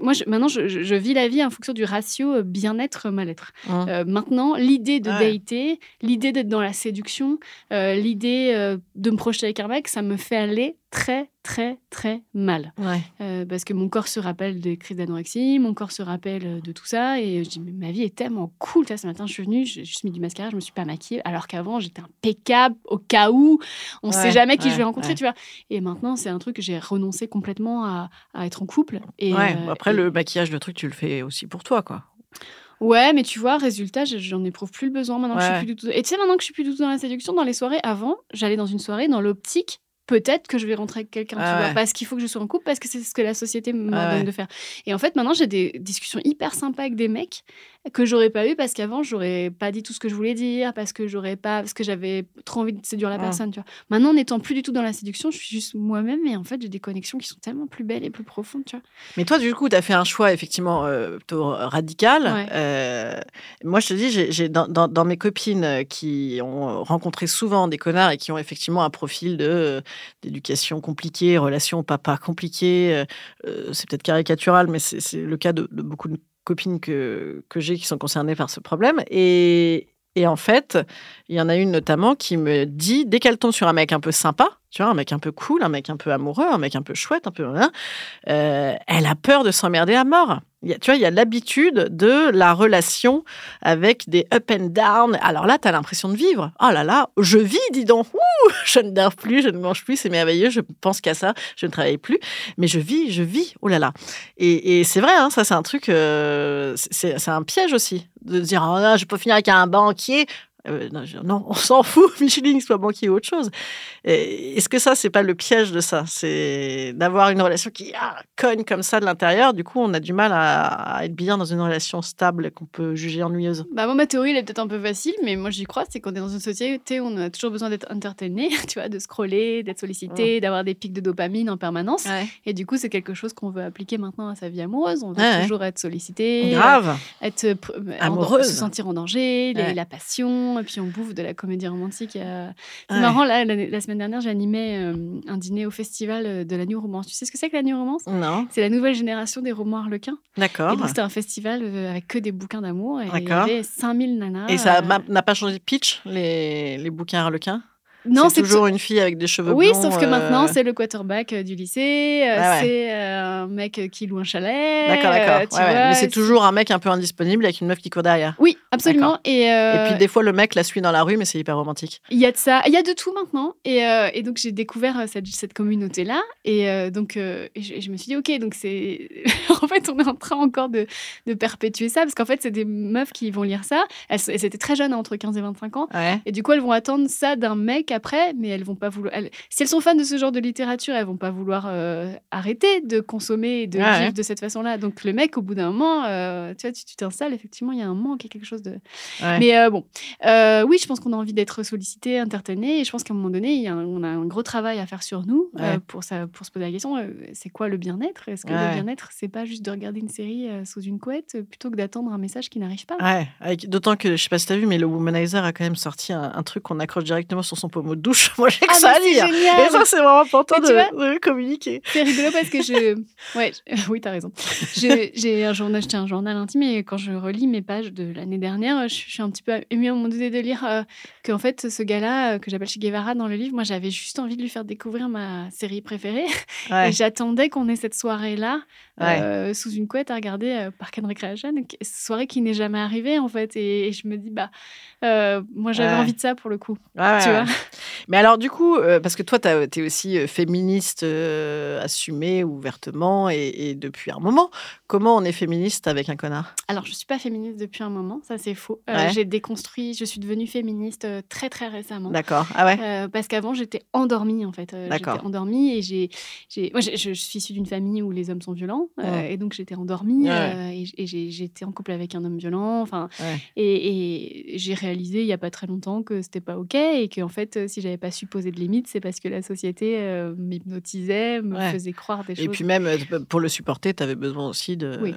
moi, je- maintenant, je, je- je vis la vie en fonction du ratio euh, bien-être-mal-être. Hum. Euh, maintenant, l'idée de Ouais. dater, l'idée d'être dans la séduction, euh, l'idée euh, de me projeter avec un mec, ça me fait aller très, très, très mal. ouais Euh, parce que mon corps se rappelle des crises d'anorexie, mon corps se rappelle euh, de tout ça. Et je dis, mais ma vie est tellement cool. Ce matin, je suis venue, j'ai juste mis du mascara, je me suis pas maquillée. Alors qu'avant, j'étais impeccable au cas où. On Ouais, sait jamais qui ouais, je vais rencontrer, tu vois. Et maintenant, c'est un truc que j'ai renoncé complètement à, à être en couple. Et, euh, après et- le maquillage le truc tu le fais aussi pour toi quoi Ouais, mais tu vois, résultat, je- j'en éprouve plus le besoin maintenant que je suis plus du tout. Et tu sais, maintenant que je suis plus du tout dans la séduction, dans les soirées, avant, j'allais dans une soirée dans l'optique peut-être que je vais rentrer avec quelqu'un, Ah tu vois, ouais. parce qu'il faut que je sois en couple, parce que c'est ce que la société Ah donne ouais. de faire. Et en fait, maintenant, j'ai des discussions hyper sympas avec des mecs que j'aurais pas eu parce qu'avant, j'aurais pas dit tout ce que je voulais dire, parce que j'aurais pas, parce que j'avais trop envie de séduire la Mm. personne, tu vois. Maintenant, n'étant plus du tout dans la séduction, je suis juste moi-même et en fait, j'ai des connexions qui sont tellement plus belles et plus profondes, tu vois. Mais toi, du coup, tu as fait un choix effectivement euh, plutôt radical. Ouais. Euh, moi, je te dis, j'ai, dans, dans- dans mes copines euh, qui ont rencontré souvent des connards et qui ont effectivement un profil de, euh, d'éducation compliquée, relation papa compliquée, c'est peut-être caricatural, mais c'est, c'est le cas de, de beaucoup de copines que, que j'ai qui sont concernées par ce problème. Et, et en fait, il y en a une notamment qui me dit, dès qu'elle tombe sur un mec un peu sympa, tu vois, un mec un peu cool, un mec un peu amoureux, un mec un peu chouette, un peu... hein, euh, elle a peur de s'emmerder à mort. A- tu vois, il y a l'habitude de la relation avec des up and down. Alors là, tu as l'impression de vivre. Oh là là, je vis, dis donc. Ouh, je ne dors plus, je ne mange plus, c'est merveilleux, je pense qu'à ça, je ne travaille plus. Mais je vis, je vis. Oh là là. Et, c'est vrai, hein, ça, c'est un truc, euh, c'est un piège aussi, de dire, oh non, je peux finir avec un banquier. Euh, non, je- non, on s'en fout, <laughs> Micheline, soit banquier ou autre chose. Est-ce que ça, c'est pas le piège de ça? C'est d'avoir une relation qui ah, cogne comme ça de l'intérieur. Du coup, on a du mal à, à être bien dans une relation stable qu'on peut juger ennuyeuse. Bah, moi, ma théorie, elle est peut-être un peu facile, mais moi, j'y crois. C'est qu'on est dans une société où on a toujours besoin d'être entertainé, <laughs> tu vois, de scroller, d'être sollicité, d'avoir des pics de dopamine en permanence. Et du coup, c'est quelque chose qu'on veut appliquer maintenant à sa vie amoureuse. On veut Ouais, ouais. toujours être sollicité, Grave. être euh, pr- en- Amoureuse. se sentir en danger, les- la passion, et puis on bouffe de la comédie romantique. euh. C'est Ouais. marrant, là, la, la semaine dernière, j'animais euh, un dîner au festival euh, de la New Romance. Tu sais ce que c'est que la New Romance? Non, C'est la nouvelle génération des romans harlequins. D'accord. c'était un festival avec que des bouquins d'amour. Et il y avait 5000 nanas. Et ça euh, n'a pas changé de pitch, les, les bouquins harlequins? Non, c'est toujours une fille avec des cheveux Oui, blonds. sauf que euh, maintenant, c'est le quarterback euh, du lycée, euh, Ouais, ouais. c'est euh, un mec euh, qui loue un chalet. D'accord, euh, d'accord. Ouais, ouais. Mais c'est toujours un mec un peu indisponible avec une meuf qui court derrière. Oui, absolument. Et, euh, Et puis des fois, le mec la suit dans la rue, mais c'est hyper romantique. il y a de ça, il y a de tout maintenant. Et, euh, et donc, j'ai découvert euh, cette, cette communauté-là. Et euh, donc, euh, et je, me suis dit, OK, donc c'est. <laughs> en fait, on est en train encore de, de perpétuer ça, parce qu'en fait, c'est des meufs qui vont lire ça. Elles, étaient très jeunes, hein, entre 15 et 25 ans. Et du coup, elles vont attendre ça d'un mec après, mais elles vont pas vouloir. elles- Si elles sont fans de ce genre de littérature, elles vont pas vouloir euh, arrêter de consommer et de vivre ouais. de cette façon-là. Donc le mec, au bout d'un moment, euh, tu vois, tu tu t'installes. Effectivement, il y a un manque, il y a quelque chose de. Ouais. Mais euh, bon, oui, je pense qu'on a envie d'être sollicité, entertainé, et je pense qu'à un moment donné, il y a un- on a un gros travail à faire sur nous Ouais. pour ça, pour se poser la question. c'est quoi le bien-être? Est-ce que le bien-être, c'est pas juste de regarder une série sous une couette plutôt que d'attendre un message qui n'arrive pas? Ouais, d'autant que je sais pas si t'as vu, mais le Womanizer a quand même sorti un, un truc qu'on accroche directement sur son pommeau de douche. <laughs> Moi, j'ai que Ah, ça à lire. génial Et ça, c'est vraiment important Mais tu de, de communiquer. C'est rigolo parce que je. <laughs> Ouais, je- <laughs> oui, t'as raison. J'ai un journal, un journal intime et quand je relis mes pages de l'année dernière, je, suis un petit peu émue à un moment donné de lire euh, qu'en fait, ce gars-là, euh, que j'appelle Che Guevara dans le livre, moi, j'avais juste envie de lui faire découvrir ma série préférée. Ouais. Et j'attendais qu'on ait cette soirée-là Ouais. euh, sous une couette à regarder euh, Park and Recreation. Soirée qui n'est jamais arrivée, en fait. Et, et je me dis, bah, euh, moi, j'avais Ouais. envie de ça pour le coup. Tu vois? Mais alors, du coup, euh, parce que toi, tu es aussi euh, féministe euh, assumée ouvertement et, et depuis un moment. Comment on est féministe avec un connard? Alors, je suis pas féministe depuis un moment, ça c'est faux. Euh, Ouais. J'ai déconstruit, je suis devenue féministe très très récemment. D'accord. Ah ouais? Parce qu'avant, j'étais endormie, en fait. D'accord. J'étais endormie et j'ai. Moi, je, je suis issue d'une famille où les hommes sont violents. Ouais. et donc, j'étais endormie Ouais. et, j'étais en couple avec un homme violent. Enfin, et, et j'ai réalisé il y a pas très longtemps que c'était pas OK et que, en fait, euh, si j'avais pas su poser de limites, c'est parce que la société euh, m'hypnotisait, me Ouais. faisait croire des Et choses. puis même, euh, pour le supporter, tu avais besoin aussi de, Oui.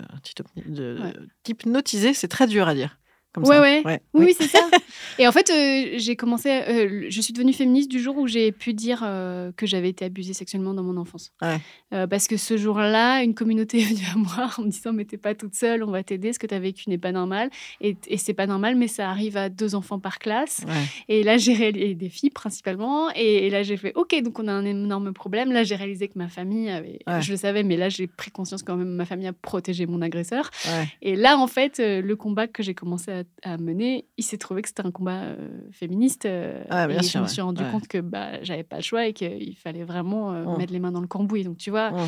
Ouais. d'hypnotiser. C'est très dur à dire. Comme Ouais, ça. ouais. ouais. Oui, oui, c'est ça. <laughs> Et en fait, euh, j'ai commencé. euh, je suis devenue féministe du jour où j'ai pu dire euh, que j'avais été abusée sexuellement dans mon enfance. Ouais. Euh, parce que ce jour-là, une communauté <laughs> est venue à moi en me disant Mais t'es pas toute seule, on va t'aider, ce que tu as vécu n'est pas normal. Et, et c'est pas normal, mais ça arrive à deux enfants par classe. Et là, j'ai réalisé des filles principalement. Et, et là, j'ai fait OK, donc on a un énorme problème. Là, j'ai réalisé que ma famille avait. Je le savais, mais là, j'ai pris conscience quand même ma famille a protégé mon agresseur. Et là, en fait, le combat que j'ai commencé à, à mener, il s'est trouvé que c'était un combat euh, féministe. euh, Ah, bien et sûr, je me suis rendu Ouais. compte que bah, j'avais pas le choix et qu'il fallait vraiment euh, Mm. mettre les mains dans le cambouis. Donc, tu vois. Mm.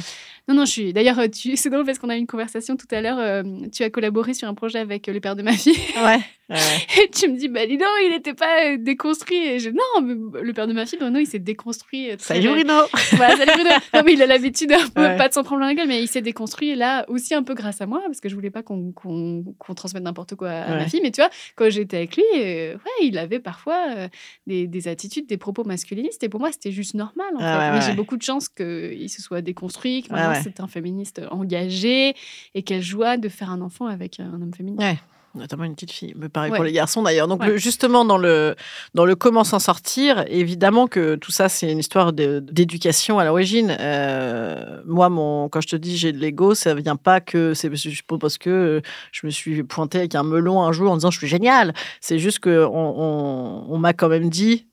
Non, non, je suis. D'ailleurs, euh, tu... <laughs> c'est drôle parce qu'on a eu une conversation tout à l'heure. tu as collaboré sur un projet avec le père de ma fille. Ouais. <laughs> Ouais. Et tu me dis, bah dis donc, il n'était pas euh, déconstruit. Et je, non, mais le père de ma fille, Bruno, il s'est déconstruit. euh, Salut Bruno <laughs> voilà, salut Bruno. Non, mais il a l'habitude un peu, Ouais. pas de s'en prendre la gueule, mais il s'est déconstruit là aussi un peu grâce à moi, parce que je voulais pas qu'on qu'on qu'on transmette n'importe quoi à ma Ouais. fille. Mais tu vois, quand j'étais avec lui, euh, ouais, il avait parfois euh, des, des attitudes, des propos masculinistes. Et pour moi, c'était juste normal. En Ah fait. mais j'ai beaucoup de chance qu'il se soit déconstruit, que maintenant c'est un féministe engagé, et quelle joie de faire un enfant avec un homme féminin. Notamment une petite fille. Mais pareil Ouais. pour les garçons d'ailleurs. Donc, Ouais. le- justement, dans le, dans le comment s'en sortir, évidemment que tout ça, c'est une histoire d'éducation à l'origine. Euh, moi, mon, quand je te dis j'ai de l'ego, ça vient pas que c'est je parce que euh, je me suis pointée avec un melon un jour en disant je suis génial. C'est juste que on, on, on m'a quand même dit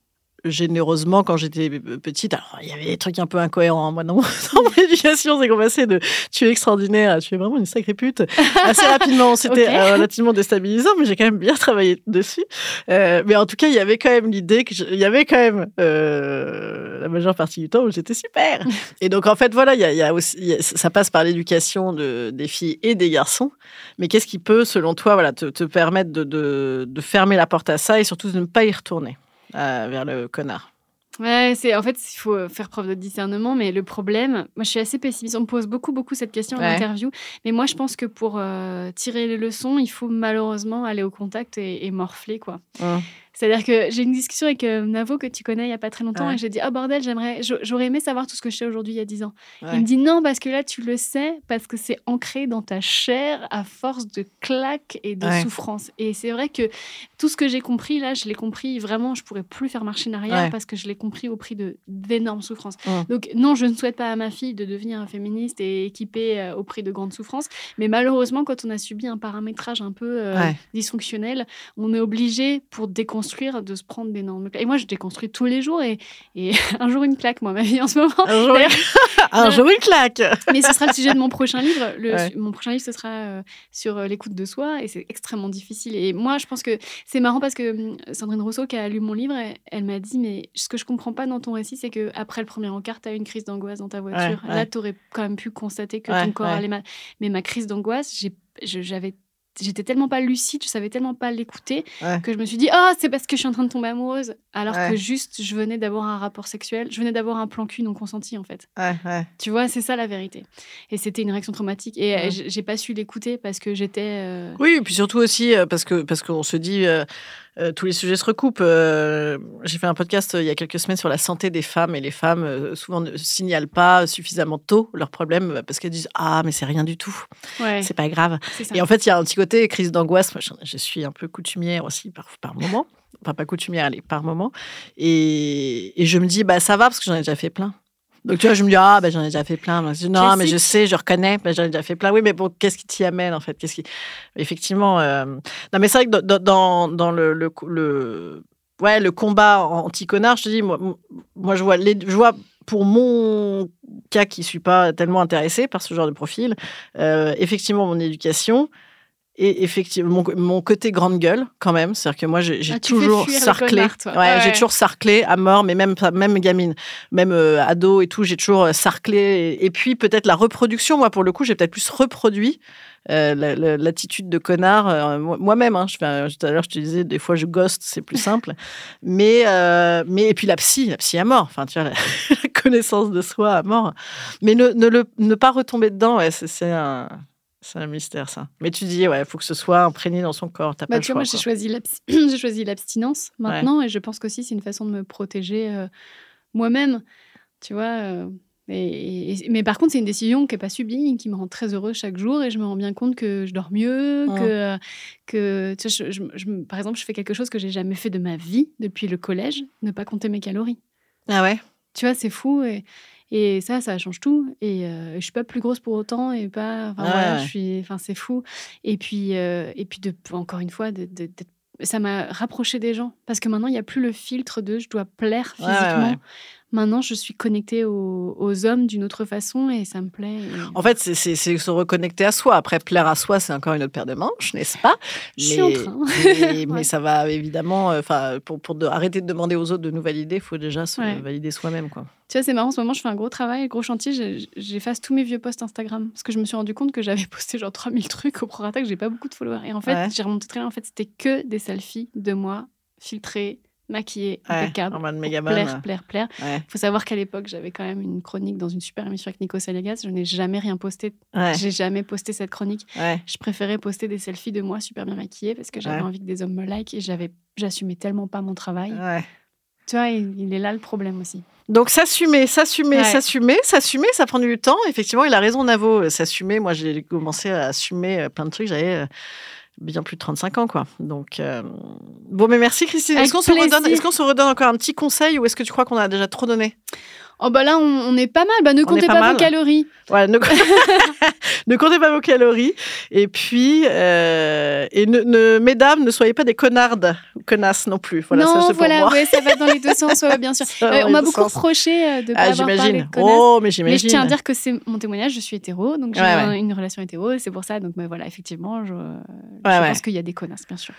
généreusement quand j'étais petite. Alors, il y avait des trucs un peu incohérents. hein, Moi, dans, mon- <laughs> éducation, c'est qu'on passait de tu es extraordinaire à tu es vraiment une sacrée pute <laughs> assez rapidement. C'était euh, relativement déstabilisant, mais j'ai quand même bien travaillé dessus. Euh, mais en tout cas, il y avait quand même l'idée que je- il y avait quand même euh, la majeure partie du temps où j'étais super. <laughs> Et donc, en fait, voilà, il y a, il y a aussi, il y a- ça passe par l'éducation de, des filles et des garçons. Mais qu'est-ce qui peut, selon toi, voilà, te, te permettre de, de, de fermer la porte à ça et surtout de ne pas y retourner? Euh, vers le connard Ouais, c'est en fait il faut faire preuve de discernement, mais le problème, moi je suis assez pessimiste. On me pose beaucoup beaucoup cette question en Ouais. interview, mais moi je pense que pour euh, tirer les leçons, il faut malheureusement aller au contact et, et morfler quoi. Hum. C'est-à-dire que j'ai une discussion avec euh, Navo que tu connais il y a pas très longtemps Ouais. et j'ai dit ah bordel j'aimerais j'a- j'aurais aimé savoir tout ce que je sais aujourd'hui il y a 10 ans. Ouais. Il me dit non parce que là tu le sais parce que c'est ancré dans ta chair à force de claques et de Ouais. souffrance. Et c'est vrai que tout ce que j'ai compris là, je l'ai compris vraiment, je pourrais plus faire marche en arrière parce que je l'ai compris au prix de d'énormes souffrances. Donc non, je ne souhaite pas à ma fille de devenir un féministe et équipée euh, au prix de grandes souffrances, mais malheureusement quand on a subi un paramétrage un peu euh, dysfonctionnel, on est obligé pour déconstruire de se prendre d'énormes claques. Et moi je déconstruis tous les jours et, et <laughs> un jour une claque moi ma vie en ce moment. Un jour, D'ailleurs- un <laughs> jour, une claque. Mais ce sera le sujet de mon prochain livre. Le- Ouais. Mon prochain livre, ce sera euh, sur euh, l'écoute de soi et c'est extrêmement difficile. Et moi, je pense que c'est marrant parce que hum, Sandrine Rousseau, qui a lu mon livre, elle, elle m'a dit Mais ce que je comprends pas dans ton récit, c'est que après le premier encart, tu as eu une crise d'angoisse dans ta voiture. Ouais, Là, tu aurais quand même pu constater que ton corps allait mal. Mais ma crise d'angoisse, j'ai- j'avais. J'étais tellement pas lucide, je savais tellement pas l'écouter Ouais. que je me suis dit ah c'est parce que je suis en train de tomber amoureuse alors Ouais. que juste je venais d'avoir un rapport sexuel, je venais d'avoir un plan cul non consenti en fait. Ouais, ouais. Tu vois, c'est ça la vérité. Et c'était une réaction traumatique. Et euh, Ouais. j'ai pas su l'écouter parce que j'étais. euh, Oui, et puis surtout aussi euh, parce que parce qu'on se dit euh, euh, tous les sujets se recoupent. Euh, J'ai fait un podcast euh, il y a quelques semaines sur la santé des femmes et les femmes souvent ne signalent pas suffisamment tôt leurs problèmes parce qu'elles disent ah mais c'est rien du tout, Ouais, c'est pas grave. Et en fait il y a un petit côté crise d'angoisse. Moi, je suis un peu coutumière aussi par par moment. Enfin pas coutumière, allez par moment. Et, et je me dis bah ça va parce que j'en ai déjà fait plein. Donc tu vois, je me dis ah ben j'en ai déjà fait plein. Moi, je dis, non mais je sais, je reconnais, ben, j'en ai déjà fait plein. Oui, mais bon, qu'est-ce qui t'y amène en fait? Qu'est-ce qui effectivement euh, Non mais c'est vrai que dans, dans, dans le, le, le ouais le combat anti-connard, je te dis moi, moi je vois les, je vois pour mon cas qui suis pas tellement intéressée par ce genre de profil, euh, effectivement mon éducation. Et effectivement, mon, mon côté grande gueule, quand même. C'est-à-dire que moi, j'ai Ah, toujours sarclé. Ouais, j'ai toujours sarclé à mort, mais même, même gamine, même euh, ado et tout, j'ai toujours euh, sarclé. Et, et puis, peut-être la reproduction, moi, pour le coup, j'ai peut-être plus reproduit euh, la- la- l'attitude de connard euh, moi- moi-même. Hein. Je tout à l'heure, je te disais, des fois, je ghost, c'est plus simple. mais, mais, et puis la psy, la psy à mort. Enfin, tu vois, la, <laughs> la connaissance de soi à mort. Mais ne, ne, le, ne pas retomber dedans, ouais, c'est c'est un. C'est un mystère, ça. Mais tu dis, ouais, il faut que ce soit imprégné dans son corps. Pas Bah, le tu vois, moi, <clears throat> j'ai choisi l'abstinence maintenant et je pense qu'aussi c'est une façon de me protéger euh, moi-même. Tu vois. euh, et- et- mais par contre, c'est une décision qui n'est pas subie, qui me rend très heureuse chaque jour et je me rends bien compte que je dors mieux, que, euh, que tu sais, je- je- je- par exemple, je fais quelque chose que j'ai jamais fait de ma vie depuis le collège, ne pas compter mes calories. Ah ouais? Tu vois, c'est fou. Et, et ça, ça change tout. Et euh, je suis pas plus grosse pour autant. Et pas. Enfin, Ouais, voilà, ouais. je suis. Enfin, c'est fou. Et puis, euh, et puis de, encore une fois, de, de- d'être- ça m'a rapproché des gens. Parce que maintenant, il n'y a plus le filtre de je dois plaire ouais, physiquement ouais. Maintenant, je suis connectée aux, aux hommes d'une autre façon et ça me plaît. et- En fait, c'est- se reconnecter à soi. Après, plaire à soi, c'est encore une autre paire de manches, n'est-ce pas? Je suis en train. <laughs> mais, mais Ouais. ça va évidemment. euh, Enfin, pour, pour de- arrêter de demander aux autres de nous valider, il faut déjà se Ouais. valider soi-même, quoi. Tu vois, c'est marrant, en ce moment, je fais un gros travail, gros chantier. J'efface tous mes vieux posts Instagram. Parce que je me suis rendu compte que j'avais <laughs> posté genre 3000 trucs au prorata, que j'ai pas beaucoup de followers. Et en fait, Ouais. j'ai remonté très loin. En fait, c'était que des selfies de moi, filtrés, maquillés, Ouais, impeccables. en mode. Plaire, plaire, plaire. Ouais, Il faut savoir qu'à l'époque, j'avais quand même une chronique dans une super émission avec Nico Saliagas. Je n'ai jamais rien posté. ouais, J'ai jamais posté cette chronique. Je préférais poster des selfies de moi super bien maquillée parce que j'avais envie que des hommes me like et j'avais, j'assumais tellement pas mon travail. Tu vois, il, il est là le problème aussi. Donc s'assumer, s'assumer, Ouais. s'assumer, s'assumer, ça prend du temps. Effectivement, il a raison, Navo. euh, S'assumer, moi j'ai commencé à assumer euh, plein de trucs. J'avais euh, bien plus de 35 ans, quoi. Donc euh, bon, mais merci Christine. Avec Est-ce qu'on se redonne, plaisir. est-ce qu'on se redonne encore un petit conseil ou est-ce que tu crois qu'on a déjà trop donné? Oh bah là, on, on est pas mal. Bah ne comptez pas vos calories. Voilà, ne... <laughs> <laughs> ne comptez pas vos calories. Et puis, euh, et ne, ne- mesdames, ne soyez pas des connardes ou connasses non plus. Voilà, ça non, pour voilà, moi. ouais, ça va dans les deux <laughs> sens, ouais, bien sûr. Ça Euh, on m'a beaucoup sens. reproché euh, de pas Ah, avoir parlé de. Oh, mais Mais j'imagine. je tiens à dire que c'est mon témoignage, je suis hétéro, donc j'ai Ouais, une relation hétéro, c'est pour ça. Donc mais voilà, effectivement, je, je pense qu'il y a des connasses, bien sûr.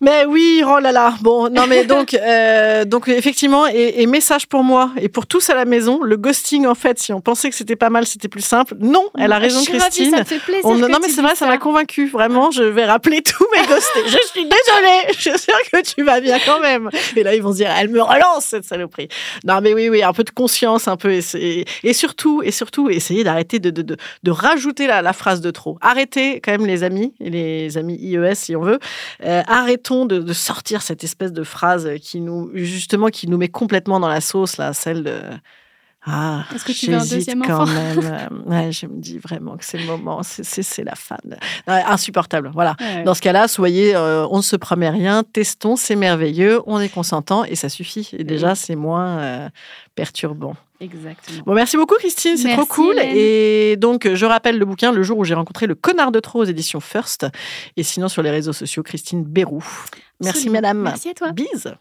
Mais oui, oh là là. Bon, non, mais donc, euh, donc effectivement, et, et message pour moi et pour tous à la maison, le ghosting, en fait, si on pensait que c'était pas mal, c'était plus simple. Non, elle a raison, Je suis ravie, Christine. ça me fait plaisir. On- que non, mais c'est vrai, ça m'a convaincu. Vraiment, je vais rappeler tous mes ghostés. Je suis désolée. <laughs> Je suis sûre que tu vas bien quand même. Et là, ils vont se dire, elle me relance, cette saloperie. Non, mais oui, oui, un peu de conscience, un peu. Et, surtout, et surtout, essayer d'arrêter de, de, de, de rajouter la, la phrase de trop. Arrêtez, quand même, les amis, et les amis IES, si on veut. Euh, arrêtons de, de sortir cette espèce de phrase qui nous, justement, qui nous met complètement dans la sauce, là, celle de. Ah, Est-ce que tu veux un deuxième quand même. <laughs> Ouais, je me dis vraiment que c'est le moment. C'est- la fan. Insupportable. Voilà. Ouais. Dans ce cas-là, soyez, euh, on ne se promet rien, testons, c'est merveilleux, on est consentant et ça suffit. Et déjà, c'est moins euh, perturbant. Exactement. Bon, merci beaucoup, Christine, c'est trop cool. Hélène. Et donc, je rappelle le bouquin Le jour où j'ai rencontré le connard de trop aux éditions First. Et sinon, sur les réseaux sociaux, Christine Bérou. Merci, Absolument. madame. Merci à toi. Bise.